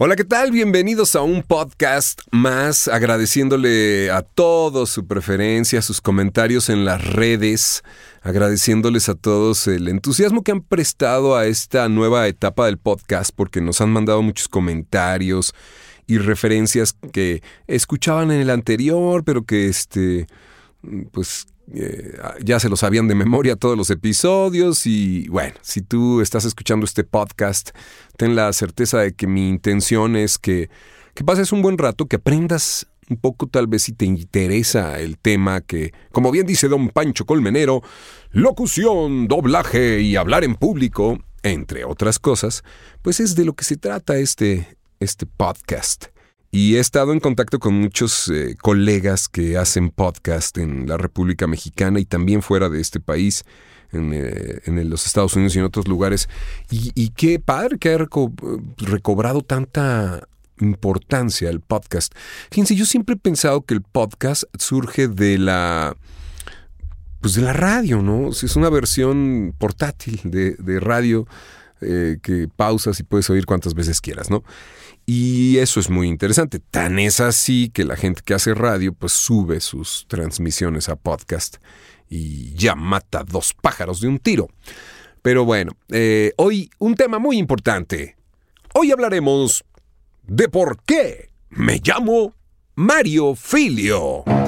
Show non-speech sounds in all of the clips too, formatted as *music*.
Hola, ¿qué tal? Bienvenidos a un podcast más, agradeciéndole a todos su preferencia, sus comentarios en las redes, agradeciéndoles a todos el entusiasmo que han prestado a esta nueva etapa del podcast, porque nos han mandado muchos comentarios y referencias que escuchaban en el anterior, pero que este, pues eh, ya se lo sabían de memoria todos los episodios y bueno, si tú estás escuchando este podcast, ten la certeza de que mi intención es que, que pases un buen rato, que aprendas un poco tal vez si te interesa el tema que, como bien dice don Pancho Colmenero, locución, doblaje y hablar en público, entre otras cosas, pues es de lo que se trata este, este podcast. Y he estado en contacto con muchos eh, colegas que hacen podcast en la República Mexicana y también fuera de este país, en, eh, los Estados Unidos y en otros lugares. Y, qué padre que ha recobrado tanta importancia el podcast. Fíjense, yo siempre he pensado que el podcast surge de la pues de la radio, ¿no? Es una versión portátil de, radio eh, que pausas y puedes oír cuantas veces quieras, ¿no? Y eso es muy interesante. Tan es así que la gente que hace radio pues sube sus transmisiones a podcast y ya mata dos pájaros de un tiro. Pero bueno, eh, hoy un tema muy importante. Hoy hablaremos de por qué me llamo Mario Filio.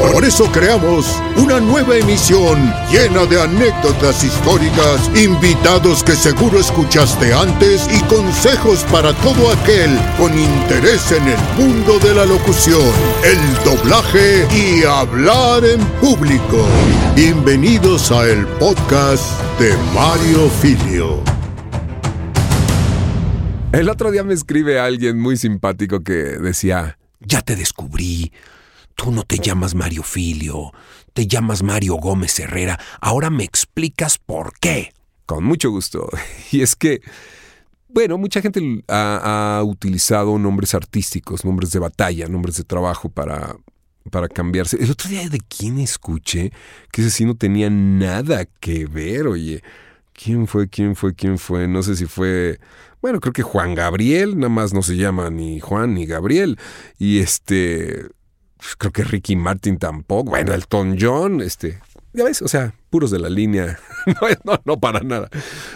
Por eso creamos una nueva emisión llena de anécdotas históricas, invitados que seguro escuchaste antes y consejos para todo aquel con interés en el mundo de la locución, el doblaje y hablar en público. Bienvenidos a el podcast de Mario Filio. El otro día me escribe alguien muy simpático que decía, ya te descubrí Tú no te llamas Mario Filio, te llamas Mario Gómez Herrera. Ahora me explicas por qué. Con mucho gusto. *laughs* Y es que, bueno, mucha gente ha, utilizado nombres artísticos, nombres de batalla, nombres de trabajo para, para cambiarse. El otro día de quién escuché que ese sí no tenía nada que ver, oye. ¿Quién fue? ¿Quién fue? ¿Quién fue? No sé si fue. Bueno, creo que Juan Gabriel, nada más no se llama ni Juan ni Gabriel. Y este creo que Ricky Martin tampoco, bueno, Elton John, este, ya ves, o sea, puros de la línea, *laughs* no, no, para nada.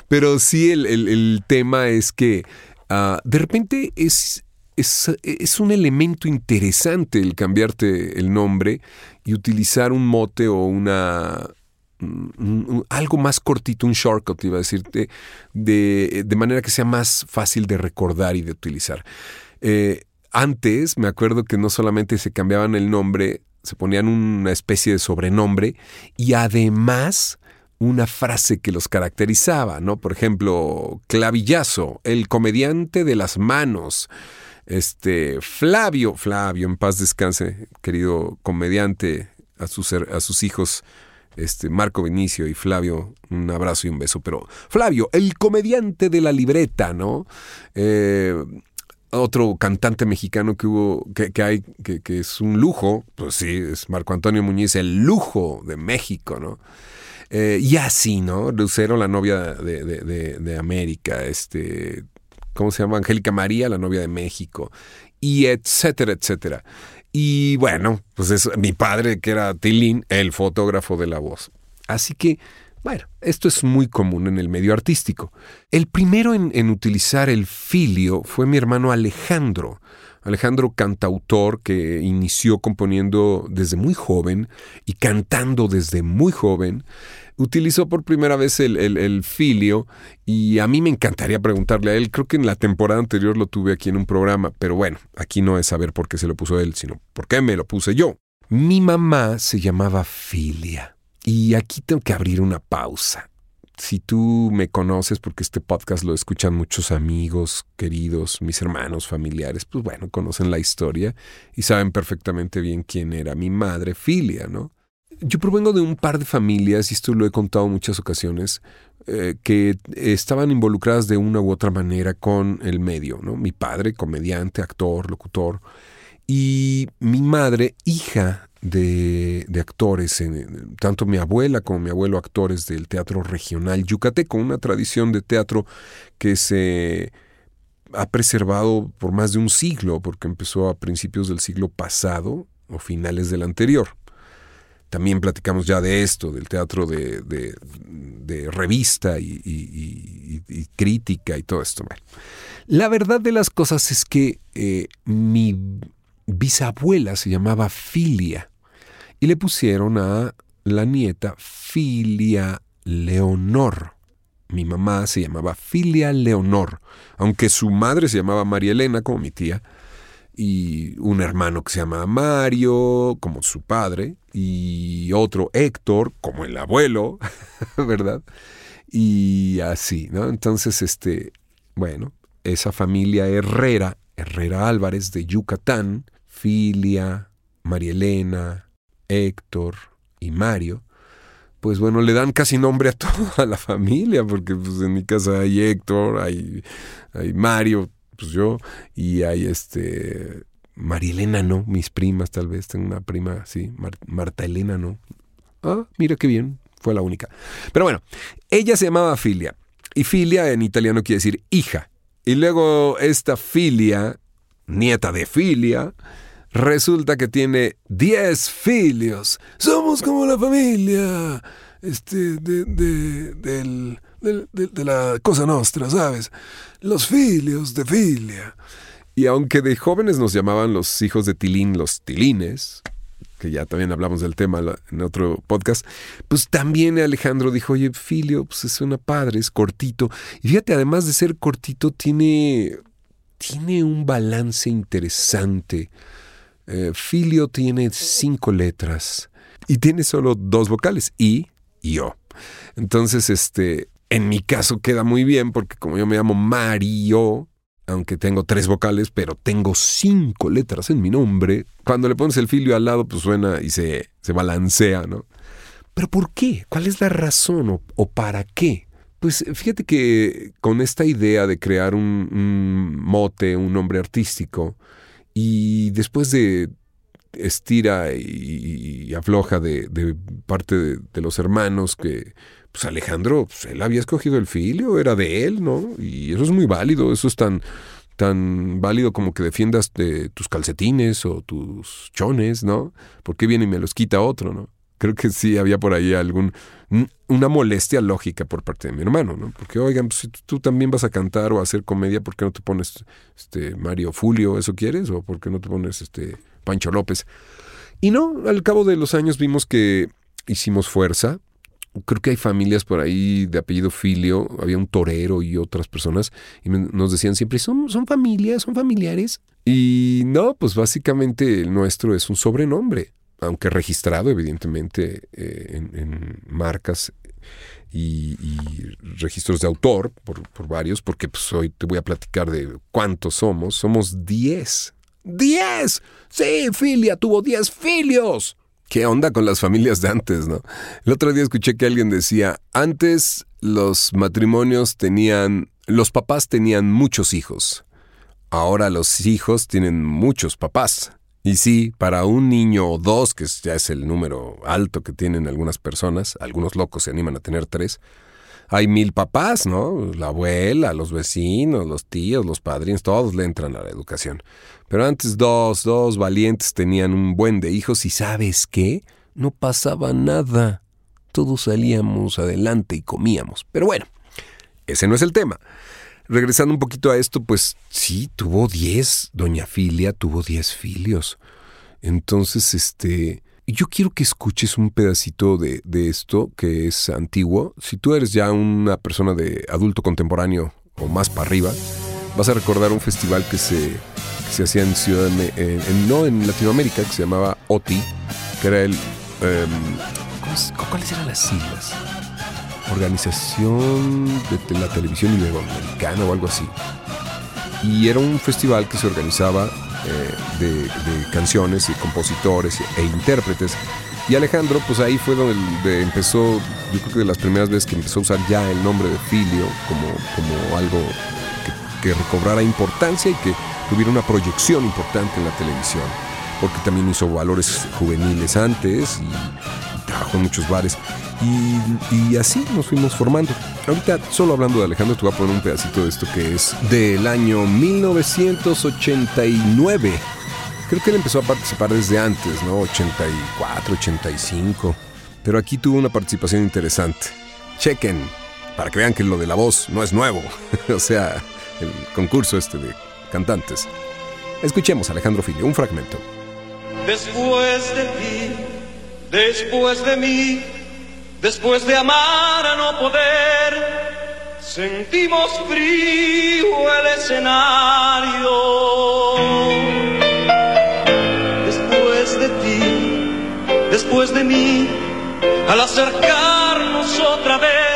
Pero sí el, tema es que ah, de repente es, es, es, un elemento interesante el cambiarte el nombre y utilizar un mote o una... algo más cortito, un shortcut, iba a decirte, de, de manera que sea más fácil de recordar y de utilizar. Eh, antes me acuerdo que no solamente se cambiaban el nombre, se ponían una especie de sobrenombre y además una frase que los caracterizaba, ¿no? Por ejemplo, Clavillazo, el comediante de las manos. Este, Flavio, Flavio, en paz descanse, querido comediante, a sus, a sus hijos, este, Marco Vinicio y Flavio, un abrazo y un beso. Pero Flavio, el comediante de la libreta, ¿no? Eh, otro cantante mexicano que hubo, que, hay, que, es un lujo, pues sí, es Marco Antonio Muñiz, el lujo de México, ¿no? Eh, y así, ¿no? Lucero, la novia de, América, este, ¿cómo se llama? Angélica María, la novia de México, y etcétera, etcétera. Y bueno, pues es mi padre, que era Tilín, el fotógrafo de la voz. Así que bueno, esto es muy común en el medio artístico. El primero en, utilizar el filio fue mi hermano Alejandro. Alejandro, cantautor que inició componiendo desde muy joven y cantando desde muy joven, utilizó por primera vez el, el, filio y a mí me encantaría preguntarle a él, creo que en la temporada anterior lo tuve aquí en un programa, pero bueno, aquí no es saber por qué se lo puso él, sino por qué me lo puse yo. Mi mamá se llamaba Filia. Y aquí tengo que abrir una pausa. Si tú me conoces, porque este podcast lo escuchan muchos amigos, queridos, mis hermanos, familiares, pues bueno, conocen la historia y saben perfectamente bien quién era mi madre, Filia, ¿no? Yo provengo de un par de familias, y esto lo he contado en muchas ocasiones, eh, que estaban involucradas de una u otra manera con el medio, ¿no? Mi padre, comediante, actor, locutor, Y mi madre, hija de, actores, tanto mi abuela como mi abuelo actores del teatro regional yucateco, una tradición de teatro que se ha preservado por más de un siglo, porque empezó a principios del siglo pasado o finales del anterior. También platicamos ya de esto, del teatro de, revista y, crítica y todo esto. la verdad de las cosas es que eh, mi bisabuela se llamaba Filia y le pusieron a la nieta Filia Leonor. Mi mamá se llamaba Filia Leonor, aunque su madre se llamaba María Elena, como mi tía, y un hermano que se llama Mario, como su padre, y otro Héctor, como el abuelo, *laughs* ¿verdad? Y así, ¿no? Entonces, este, bueno, esa familia Herrera, Herrera Álvarez de Yucatán, Filia, María Elena, Héctor y Mario, pues bueno, le dan casi nombre a *laughs* toda la familia, porque pues en mi casa hay Héctor, hay, hay Mario, pues yo, y hay este María Elena no, mis primas tal vez, tengo una prima, sí, Marta Elena no. Ah, mira qué bien, fue la única. Pero bueno, ella se llamaba Filia, y Filia en italiano quiere decir hija. Y luego esta Filia, nieta de Filia, resulta que tiene 10 filios. Somos como la familia este, de, de, de, la cosa nostra, ¿sabes? Los filios de filia. Y aunque de jóvenes nos llamaban los hijos de Tilín los Tilines, que ya también hablamos del tema en otro podcast, pues también Alejandro dijo, oye, Filio, pues suena padre, es cortito. Y fíjate, además de ser cortito, tiene, tiene un balance interesante. Eh, filio tiene cinco letras y tiene solo dos vocales, I y O. Entonces, este, en mi caso queda muy bien porque como yo me llamo Mario, aunque tengo tres vocales, pero tengo cinco letras en mi nombre, cuando le pones el filio al lado, pues suena y se, balancea, ¿no? Pero ¿por qué? ¿Cuál es la razón o, para qué? Pues fíjate que con esta idea de crear un mote, un nombre artístico, y después de estira y, afloja de, parte de, los hermanos que, pues Alejandro, pues él había escogido el filio, era de él, ¿no? Y eso es muy válido, eso es tan, tan válido como que defiendas de tus calcetines o tus chones, ¿no? ¿Por qué viene y me los quita otro, ¿no? Creo que sí había por ahí algún una molestia lógica por parte de mi hermano, ¿no? Porque, oigan, pues, si tú también vas a cantar o a hacer comedia, ¿por qué no te pones este Mario Fulio, eso quieres? ¿O por qué no te pones este Pancho López? Y no, al cabo de los años vimos que hicimos fuerza. Creo que hay familias por ahí de apellido Filio, había un torero y otras personas, y nos decían siempre, son, son familias, son familiares. Y no, pues básicamente el nuestro es un sobrenombre aunque registrado evidentemente eh, en, marcas y, registros de autor por, varios, porque pues hoy te voy a platicar de cuántos somos. Somos 10. ¡10! Sí, Filia tuvo 10 filios. ¿Qué onda con las familias de antes, no? El otro día escuché que alguien decía, antes los matrimonios tenían, los papás tenían muchos hijos. Ahora los hijos tienen muchos papás. Y sí, para un niño o dos, que ya es el número alto que tienen algunas personas, algunos locos se animan a tener tres, hay mil papás, ¿no? La abuela, los vecinos, los tíos, los padrinos, todos le entran a la educación. Pero antes dos, dos valientes tenían un buen de hijos y sabes qué? No pasaba nada. Todos salíamos adelante y comíamos. Pero bueno, ese no es el tema regresando un poquito a esto, pues sí, tuvo 10, doña Filia tuvo 10 filios. Entonces, este, yo quiero que escuches un pedacito de, esto que es antiguo. Si tú eres ya una persona de adulto contemporáneo o más para arriba, vas a recordar un festival que se, se hacía en Ciudad, en, no en Latinoamérica, que se llamaba OTI, que era el... Em, ¿Cuáles eran las siglas? Organización de la Televisión Iberoamericana o algo así. Y era un festival que se organizaba eh, de, canciones y compositores e intérpretes. Y Alejandro, pues ahí fue donde empezó, yo creo que de las primeras veces que empezó a usar ya el nombre de Filio como, como algo que, que recobrara importancia y que tuviera una proyección importante en la televisión. porque también hizo valores juveniles antes y, trabajó en muchos bares. Y, así nos fuimos formando. Ahorita, solo hablando de Alejandro, te voy a poner un pedacito de esto que es del año 1989. Creo que él empezó a participar desde antes, ¿no? 84, 85. Pero aquí tuvo una participación interesante. Chequen, para que vean que lo de la voz no es nuevo. *laughs* o sea, el concurso este de cantantes. Escuchemos a Alejandro Filio, un fragmento. Después de ti, después de mí, después de amar a no poder, sentimos frío el escenario. Después de ti, después de mí, al acercarnos otra vez,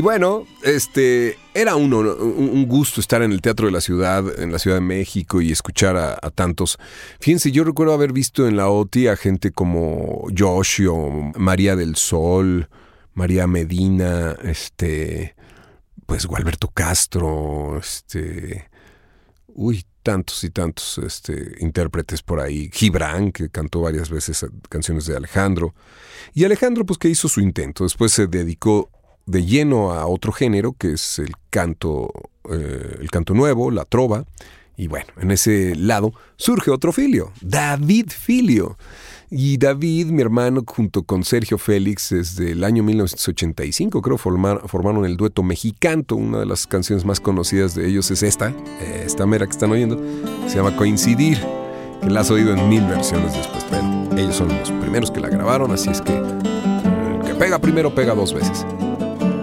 Y bueno, este era uno, un gusto estar en el Teatro de la Ciudad, en la Ciudad de México y escuchar a, tantos. Fíjense, yo recuerdo haber visto en la OTI a gente como Joshio, María del Sol, María Medina, este, pues Gualberto Castro, este, uy, tantos y tantos este, intérpretes por ahí. Gibran, que cantó varias veces canciones de Alejandro. Y Alejandro, pues que hizo su intento. Después se dedicó de lleno a otro género, que es el canto, eh, el canto nuevo, la trova. Y bueno, en ese lado surge otro filio, David Filio. Y David, mi hermano, junto con Sergio Félix, desde el año 1985, creo, formaron el dueto Mexicanto. Una de las canciones más conocidas de ellos es esta, esta mera que están oyendo, se llama Coincidir, que la has oído en mil versiones después, pero ellos son los primeros que la grabaron, así es que el que pega primero pega dos veces.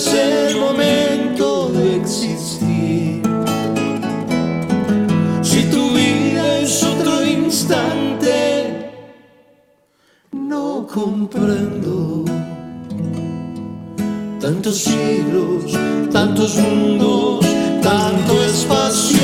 es el momento de existir. Si tu vida es otro instante, no comprendo. Tantos siglos, tantos mundos, tanto espacio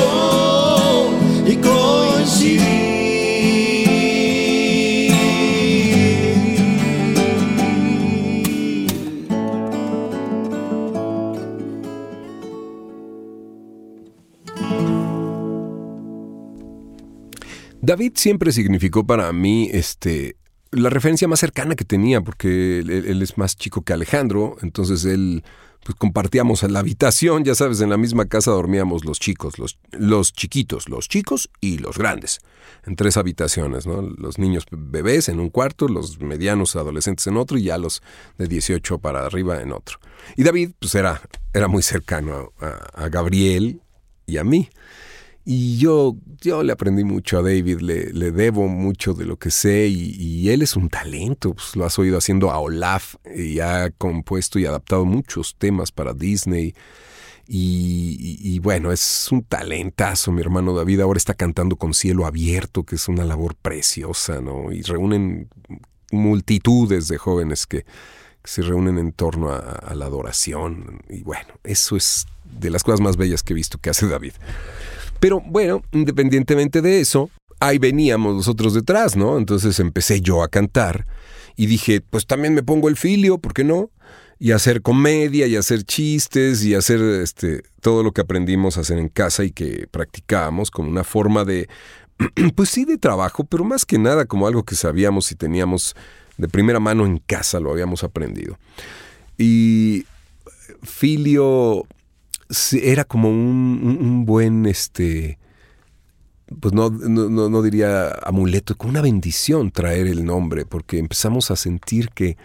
David siempre significó para mí este, la referencia más cercana que tenía, porque él, es más chico que Alejandro, entonces él pues compartíamos la habitación, ya sabes, en la misma casa dormíamos los chicos, los, chiquitos, los chicos y los grandes, en tres habitaciones, ¿no? Los niños bebés en un cuarto, los medianos adolescentes en otro y ya los de 18 para arriba en otro. Y David pues era, era muy cercano a Gabriel y a mí. Y yo, yo le aprendí mucho a David, le, le debo mucho de lo que sé y, él es un talento, pues lo has oído haciendo a Olaf y ha compuesto y adaptado muchos temas para Disney. Y, bueno, es un talentazo, mi hermano David. Ahora está cantando con cielo abierto, que es una labor preciosa, ¿no? Y reúnen multitudes de jóvenes que, se reúnen en torno a la adoración. Y bueno, eso es de las cosas más bellas que he visto que hace David. Pero bueno, independientemente de eso, ahí veníamos nosotros detrás, ¿no? Entonces empecé yo a cantar y dije, pues también me pongo el filio, ¿por qué no? y hacer comedia y hacer chistes y hacer este, todo lo que aprendimos a hacer en casa y que practicábamos como una forma de, *clears throat* pues sí, de trabajo, pero más que nada como algo que sabíamos y teníamos de primera mano en casa, lo habíamos aprendido. Y Filio era como un, buen, este, pues no, no, no, diría amuleto, como una bendición traer el nombre, porque empezamos a sentir que,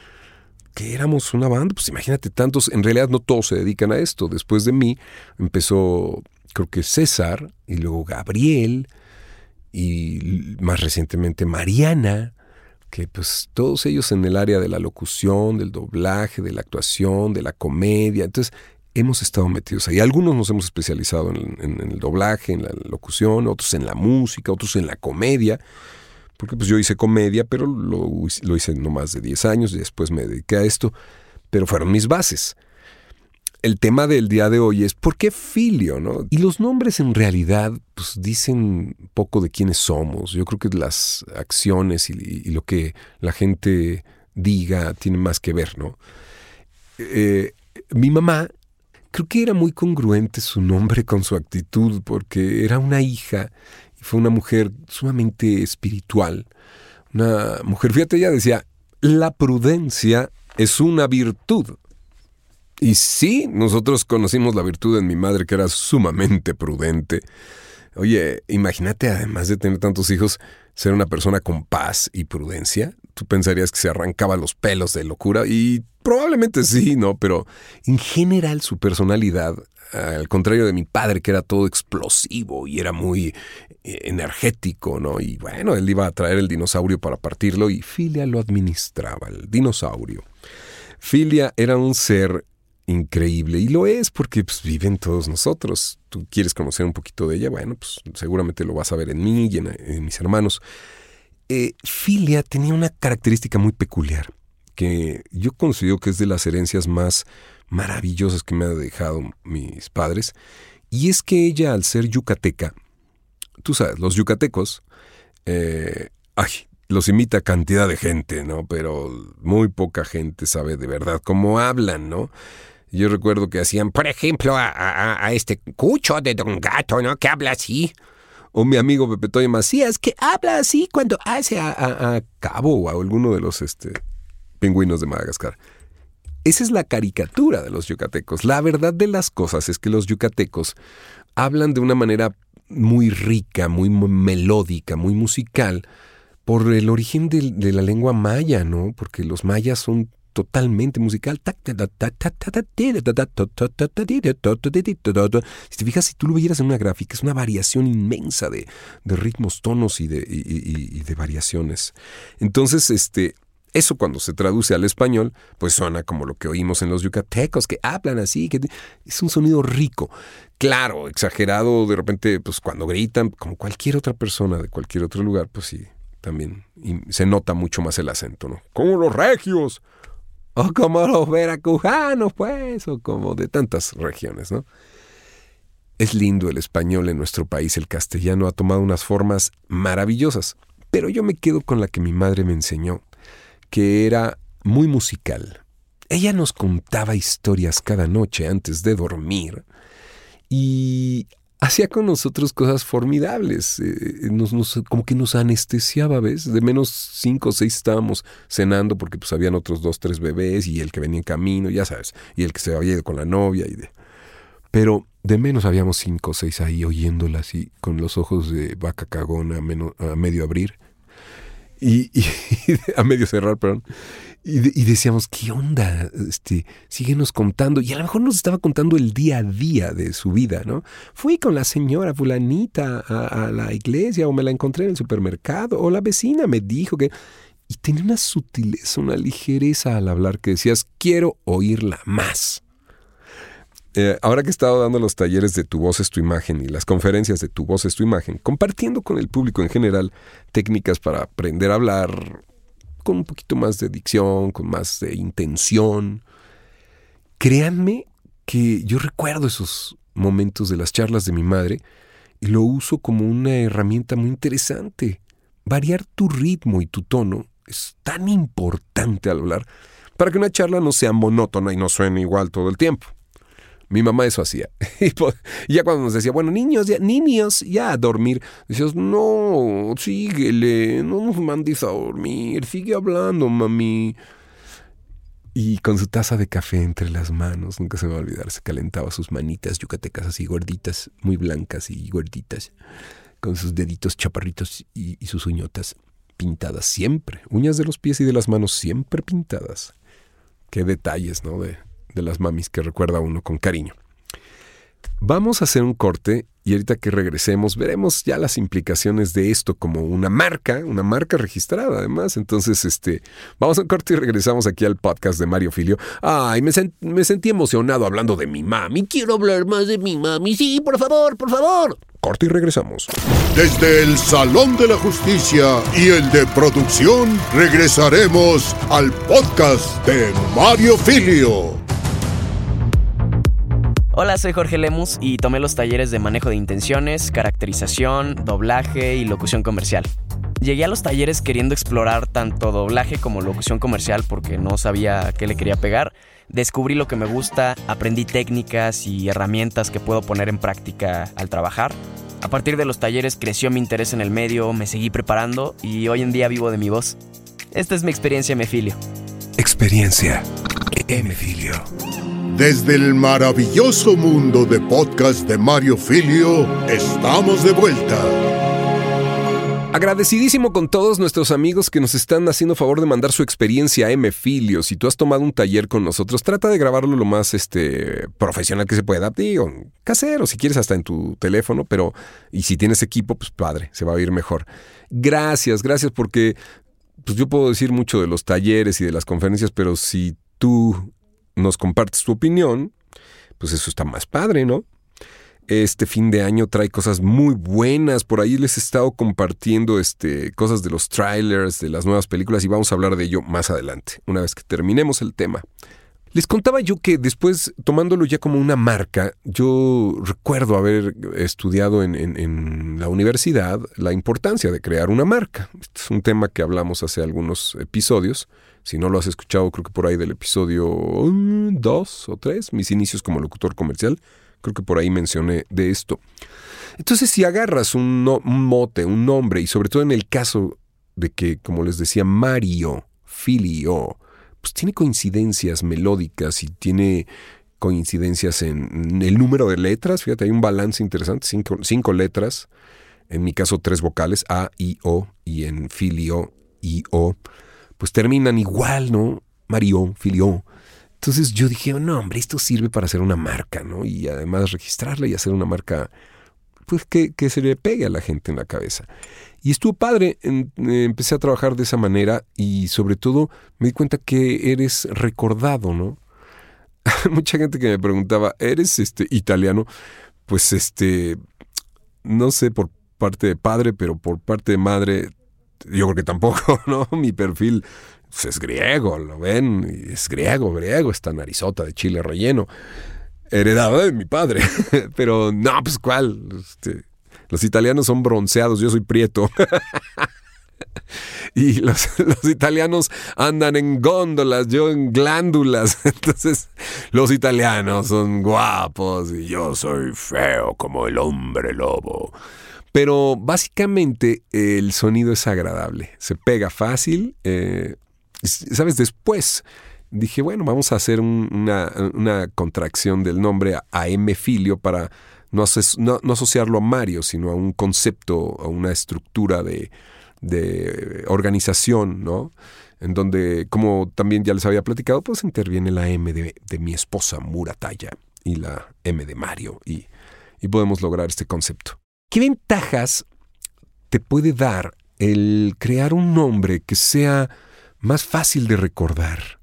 que éramos una banda, pues imagínate tantos, en realidad no todos se dedican a esto. Después de mí empezó, creo que César, y luego Gabriel, y más recientemente Mariana, que pues todos ellos en el área de la locución, del doblaje, de la actuación, de la comedia. Entonces, hemos estado metidos ahí. Algunos nos hemos especializado en, el doblaje, en la locución, otros en la música, otros en la comedia. Porque pues yo hice comedia, pero lo, hice no más de 10 años y después me dediqué a esto. Pero fueron mis bases el tema del día de hoy es ¿por qué filio? ¿no? Y los nombres en realidad pues, dicen poco de quiénes somos. Yo creo que las acciones y, lo que la gente diga tienen más que ver, ¿no? Eh, mi mamá creo que era muy congruente su nombre con su actitud porque era una hija y fue una mujer sumamente espiritual. Una mujer, fíjate, ella decía, la prudencia es una virtud. Y sí, nosotros conocimos la virtud en mi madre, que era sumamente prudente. Oye, imagínate, además de tener tantos hijos, ser una persona con paz y prudencia. Tú pensarías que se arrancaba los pelos de locura y probablemente sí, ¿no? Pero en general su personalidad, al contrario de mi padre, que era todo explosivo y era muy eh, energético, ¿no? Y bueno, él iba a traer el dinosaurio para partirlo y Filia lo administraba, el dinosaurio. Filia era un ser increíble. Y lo es porque pues, viven todos nosotros. Tú quieres conocer un poquito de ella, bueno, pues seguramente lo vas a ver en mí y en, mis hermanos. Eh, Filia tenía una característica muy peculiar que yo considero que es de las herencias más maravillosas que me han dejado mis padres. Y es que ella, al ser yucateca, tú sabes, los yucatecos, eh, ay, los imita cantidad de gente, ¿no? Pero muy poca gente sabe de verdad cómo hablan, ¿no? Yo recuerdo que hacían, por ejemplo, a, este cucho de Don Gato, ¿no? Que habla así. O mi amigo Pepe Macías, que habla así cuando hace a, Cabo o a alguno de los este, pingüinos de Madagascar. Esa es la caricatura de los yucatecos. La verdad de las cosas es que los yucatecos hablan de una manera muy rica, muy melódica, muy musical, por el origen de la lengua maya, ¿no? Porque los mayas son totalmente musical. Si te fijas, si tú lo vieras en una gráfica, es una variación inmensa de, ritmos, tonos y de, y, de variaciones. Entonces, este, eso cuando se traduce al español, pues suena como lo que oímos en los yucatecos, que hablan así, que es un sonido rico. Claro, exagerado, de repente, pues cuando gritan, como cualquier otra persona de cualquier otro lugar, pues sí, también se nota mucho más el acento, ¿no? Como los regios o como los veracruzanos, pues, o como de tantas regiones, ¿no? Es lindo el español en nuestro país, el castellano ha tomado unas formas maravillosas, pero yo me quedo con la que mi madre me enseñó, que era muy musical. Ella nos contaba historias cada noche antes de dormir y hacía con nosotros cosas formidables. Eh, nos, como que nos anestesiaba, ¿ves? De menos cinco o seis estábamos cenando porque pues habían otros dos, tres bebés y el que venía en camino, ya sabes, y el que se había ido con la novia y de... Pero de menos habíamos cinco o seis ahí oyéndola así, con los ojos de vaca cagona a, medio abrir. Y, y *laughs* a medio cerrar, perdón. Y, decíamos, ¿qué onda? Este, síguenos contando. Y a lo mejor nos estaba contando el día a día de su vida, ¿no? Fui con la señora fulanita a, la iglesia o me la encontré en el supermercado o la vecina me dijo que... Y tenía una sutileza, una ligereza al hablar que decías, quiero oírla más. Eh, ahora que he estado dando los talleres de Tu voz es tu imagen y las conferencias de Tu voz es tu imagen, compartiendo con el público en general técnicas para aprender a hablar con un poquito más de dicción, con más de intención. Créanme que yo recuerdo esos momentos de las charlas de mi madre y lo uso como una herramienta muy interesante. Variar tu ritmo y tu tono es tan importante al hablar. para que una charla no sea monótona y no suene igual todo el tiempo. Mi mamá eso hacía. *laughs* Y ya cuando nos decía, bueno, niños, ya, niños, ya a dormir, decías, no, síguele, no nos mandes a dormir, sigue hablando, mami. Y con su taza de café entre las manos, nunca se va a olvidar, se calentaba sus manitas yucatecas así gorditas, muy blancas y gorditas, con sus deditos chaparritos y, sus uñotas pintadas siempre, uñas de los pies y de las manos siempre pintadas. Qué detalles, ¿no? De las mamis que recuerda uno con cariño. Vamos a hacer un corte y ahorita que regresemos veremos ya las implicaciones de esto como una marca, una marca registrada además. Entonces, este, vamos a un corte y regresamos aquí al podcast de Mario Filio. Ay, me, me sentí emocionado hablando de mi mami. Quiero hablar más de mi mami. Sí, por favor, por favor. Corte y regresamos. Desde el Salón de la Justicia y el de producción, regresaremos al podcast de Mario Filio. Hola, soy Jorge Lemus y tomé los talleres de manejo de intenciones, caracterización, doblaje y locución comercial. Llegué a los talleres queriendo explorar tanto doblaje como locución comercial porque no sabía qué le quería pegar. Descubrí lo que me gusta, aprendí técnicas y herramientas que puedo poner en práctica al trabajar. A partir de los talleres creció mi interés en el medio, me seguí preparando y hoy en día vivo de mi voz. Esta es mi experiencia me Filio. Experiencia M Filio. Desde el maravilloso mundo de podcast de Mario Filio, estamos de vuelta. Agradecidísimo con todos nuestros amigos que nos están haciendo favor de mandar su experiencia a M Filio. Si tú has tomado un taller con nosotros, trata de grabarlo lo más este, profesional que se pueda. Digo, casero, si quieres hasta en tu teléfono, pero y si tienes equipo, pues padre, se va a oír mejor. Gracias, gracias porque pues yo puedo decir mucho de los talleres y de las conferencias, pero si tú nos compartes tu opinión, pues eso está más padre, ¿no? Este fin de año trae cosas muy buenas. Por ahí les he estado compartiendo este, cosas de los trailers, de las nuevas películas y vamos a hablar de ello más adelante, una vez que terminemos el tema. Les contaba yo que después, tomándolo ya como una marca, yo recuerdo haber estudiado en, en, la universidad la importancia de crear una marca. Este es un tema que hablamos hace algunos episodios. Si no lo has escuchado, creo que por ahí del episodio 2 o 3, mis inicios como locutor comercial, creo que por ahí mencioné de esto. Entonces, si agarras un, un mote, un nombre, y sobre todo en el caso de que, como les decía, Mario, Filio, pues tiene coincidencias melódicas y tiene coincidencias en el número de letras. Fíjate, hay un balance interesante, cinco, letras. En mi caso, tres vocales, A, I, O, y en filio, I, O, pues terminan igual, ¿no? Mario, filio. Entonces yo dije, no, hombre, esto sirve para hacer una marca, ¿no? Y además registrarla y hacer una marca, pues que, que se le pegue a la gente en la cabeza. Y estuvo padre, eh, empecé a trabajar de esa manera y sobre todo me di cuenta que eres recordado, ¿no? *laughs* Mucha gente que me preguntaba, ¿eres este italiano? Pues este, no sé por parte de padre, pero por parte de madre, yo creo que tampoco, *laughs* ¿no? Mi perfil pues, es griego, lo ven, es griego, griego, esta narizota de chile relleno, heredado de mi padre. *laughs* pero no, pues cuál, este, los italianos son bronceados, yo soy prieto. *laughs* y los, italianos andan en góndolas, yo en glándulas. Entonces, los italianos son guapos y yo soy feo como el hombre lobo. Pero básicamente el sonido es agradable, se pega fácil. Eh, ¿Sabes? Después dije, bueno, vamos a hacer una, contracción del nombre a M. Filio para no, asociarlo a Mario, sino a un concepto, a una estructura de, organización, ¿no? En donde, como también ya les había platicado, pues interviene la M de, mi esposa Murataya y la M de Mario y podemos lograr este concepto. ¿Qué ventajas te puede dar el crear un nombre que sea más fácil de recordar?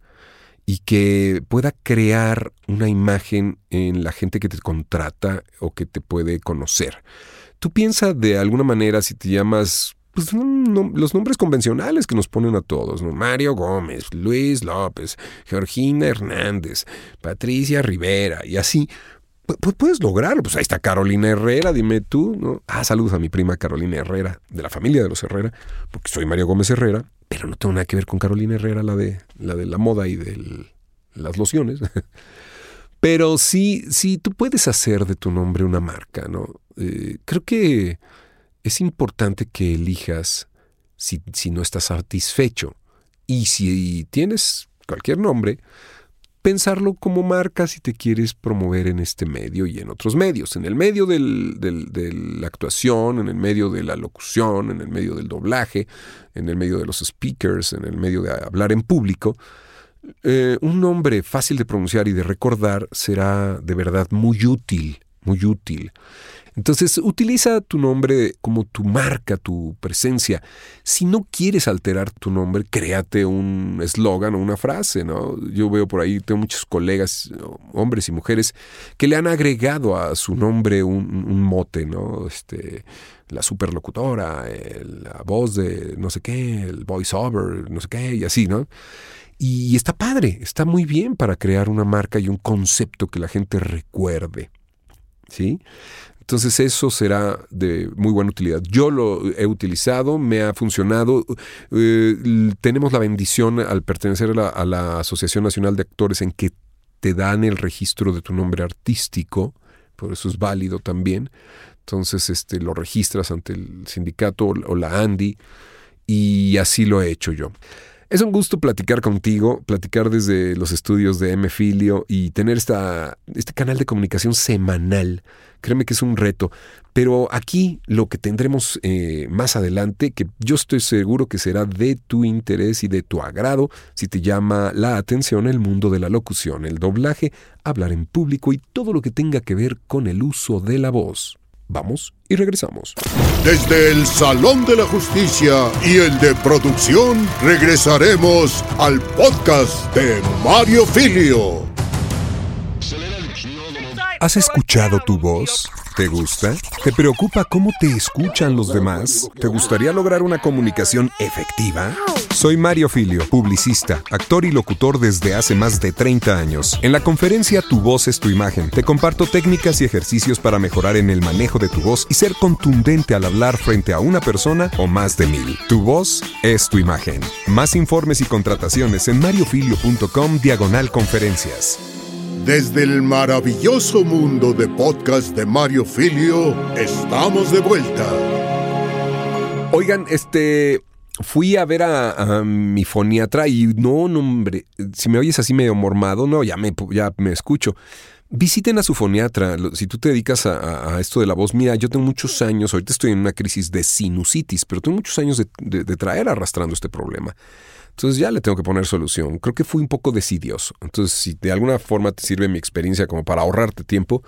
y que pueda crear una imagen en la gente que te contrata o que te puede conocer. Tú piensas de alguna manera si te llamas pues, los nombres convencionales que nos ponen a todos, ¿no? Mario Gómez, Luis López, Georgina Hernández, Patricia Rivera y así. Pues puedes lograrlo. Pues ahí está Carolina Herrera, dime tú, ¿no? Ah, saludos a mi prima Carolina Herrera, de la familia de los Herrera, porque soy Mario Gómez Herrera, pero no tengo nada que ver con Carolina Herrera, la de la, de la moda y de las lociones. *laughs* Pero sí, sí, tú puedes hacer de tu nombre una marca, ¿no? Eh, creo que es importante que elijas si, si no estás satisfecho. Y si tienes cualquier nombre, pensarlo como marca si te quieres promover en este medio y en otros medios. En el medio de la actuación, en el medio de la locución, en el medio del doblaje, en el medio de los speakers, en el medio de hablar en público. Eh, un nombre fácil de pronunciar y de recordar será de verdad muy útil, muy útil. Entonces, utiliza tu nombre como tu marca, tu presencia. Si no quieres alterar tu nombre, créate un eslogan o una frase, ¿no? Yo veo por ahí, tengo muchos colegas, hombres y mujeres, que le han agregado a su nombre un, mote, ¿no? Este, la superlocutora, la voz de no sé qué, el voiceover, no sé qué, y así, ¿no? Y está padre, está muy bien para crear una marca y un concepto que la gente recuerde. ¿Sí? Entonces eso será de muy buena utilidad. Yo lo he utilizado, me ha funcionado. Eh, tenemos la bendición al pertenecer a la, Asociación Nacional de Actores en que te dan el registro de tu nombre artístico, por eso es válido también. Entonces este, lo registras ante el sindicato o la ANDI y así lo he hecho yo. Es un gusto platicar contigo, platicar desde los estudios de M. Filio y tener esta, este canal de comunicación semanal. Créeme que es un reto. Pero aquí lo que tendremos eh, más adelante, que yo estoy seguro que será de tu interés y de tu agrado, si te llama la atención el mundo de la locución, el doblaje, hablar en público y todo lo que tenga que ver con el uso de la voz. Vamos y regresamos. Desde el Salón de la Justicia y el de producción, regresaremos al podcast de Mario Filio. ¿Has escuchado tu voz? ¿Te gusta? ¿Te preocupa cómo te escuchan los demás? ¿Te gustaría lograr una comunicación efectiva? Soy Mario Filio, publicista, actor y locutor desde hace más de 30 años. En la conferencia Tu voz es tu imagen, te comparto técnicas y ejercicios para mejorar en el manejo de tu voz y ser contundente al hablar frente a una persona o más de mil. Tu voz es tu imagen. Más informes y contrataciones en mariofilio.com diagonal conferencias. Desde el maravilloso mundo de podcast de Mario Filio, estamos de vuelta. Oigan, este, fui a ver a, mi foniatra y no, no, hombre, si me oyes así medio mormado, no, ya me, ya me escucho. Visiten a su foniatra. Si tú te dedicas a, esto de la voz, mira, yo tengo muchos años, ahorita estoy en una crisis de sinusitis, pero tengo muchos años de traer arrastrando este problema. Entonces ya le tengo que poner solución. Creo que fui un poco decidioso. Entonces, si de alguna forma te sirve mi experiencia como para ahorrarte tiempo,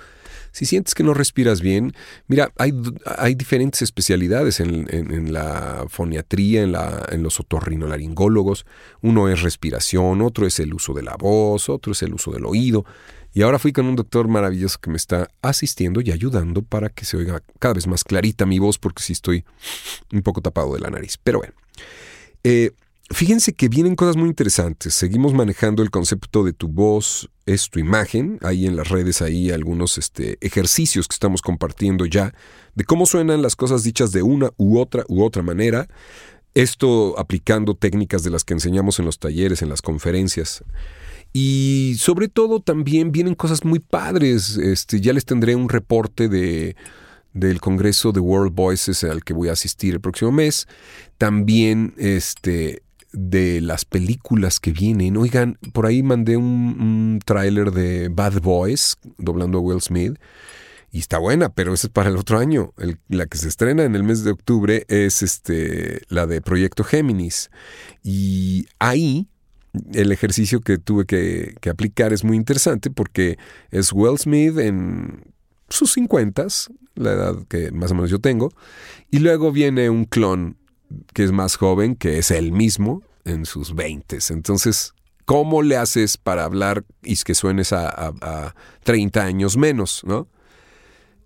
si sientes que no respiras bien, mira, hay, hay diferentes especialidades en, la foniatría, en, la, en los otorrinolaringólogos. Uno es respiración, otro es el uso de la voz, otro es el uso del oído. Y ahora fui con un doctor maravilloso que me está asistiendo y ayudando para que se oiga cada vez más clarita mi voz, porque sí estoy un poco tapado de la nariz. Pero bueno. Eh, Fíjense que vienen cosas muy interesantes. Seguimos manejando el concepto de tu voz es tu imagen. Hay en las redes ahí algunos este, ejercicios que estamos compartiendo ya de cómo suenan las cosas dichas de una u otra u otra manera. Esto aplicando técnicas de las que enseñamos en los talleres, en las conferencias. Y sobre todo también vienen cosas muy padres. Este, ya les tendré un reporte de del Congreso de World Voices al que voy a asistir el próximo mes. También este, de las películas que vienen. Oigan, por ahí mandé un, tráiler de Bad Boys, doblando a Will Smith. Y está buena, pero esa es para el otro año. la que se estrena en el mes de octubre es este, la de Proyecto Géminis. Y ahí el ejercicio que tuve que, que aplicar es muy interesante porque es Will Smith en sus 50, la edad que más o menos yo tengo, y luego viene un clon que es más joven, que es él mismo en sus veintes. Entonces, ¿cómo le haces para hablar y que suenes a, a, 30 años menos, no?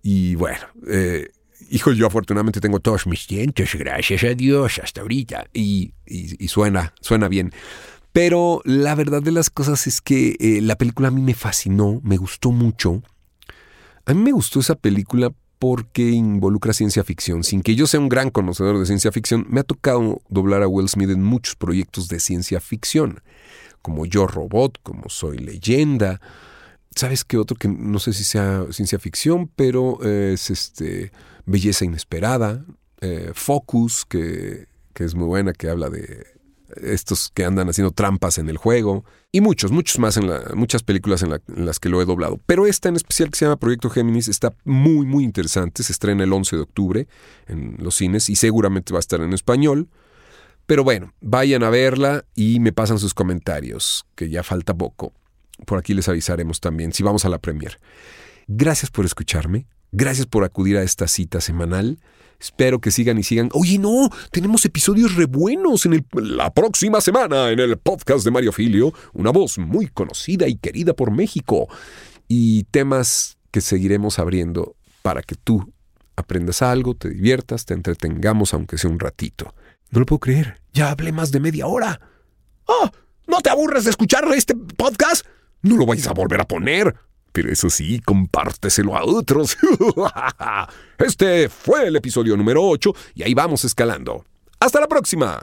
Y bueno, eh, hijo, yo afortunadamente tengo todos mis dientes, gracias a Dios, hasta ahorita. Y, suena, suena bien. Pero la verdad de las cosas es que eh, la película a mí me fascinó, me gustó mucho. A mí me gustó esa película porque involucra ciencia ficción. Sin que yo sea un gran conocedor de ciencia ficción, me ha tocado doblar a Will Smith en muchos proyectos de ciencia ficción, como Yo Robot, como Soy Leyenda. ¿Sabes qué otro que no sé si sea ciencia ficción, pero es este Belleza Inesperada, eh, Focus, que, que es muy buena, que habla de estos que andan haciendo trampas en el juego, y muchos, muchos más en la, muchas películas en, las que lo he doblado. Pero esta en especial que se llama Proyecto Géminis está muy, muy interesante. Se estrena el 11 de octubre en los cines y seguramente va a estar en español. Pero bueno, vayan a verla y me pasan sus comentarios, que ya falta poco. Por aquí les avisaremos también si vamos a la premier. Gracias por escucharme. Gracias por acudir a esta cita semanal. Espero que sigan y sigan. Oye, no, tenemos episodios re buenos en la próxima semana en el podcast de Mario Filio, una voz muy conocida y querida por México. Y temas que seguiremos abriendo para que tú aprendas algo, te diviertas, te entretengamos aunque sea un ratito. No lo puedo creer, ya hablé más de media hora. ¡Ah! ¿No te aburres de escuchar este podcast? No lo vayas a volver a poner. Pero eso sí, compárteselo a otros. *laughs* Este fue el episodio número 8 y ahí vamos escalando. Hasta la próxima.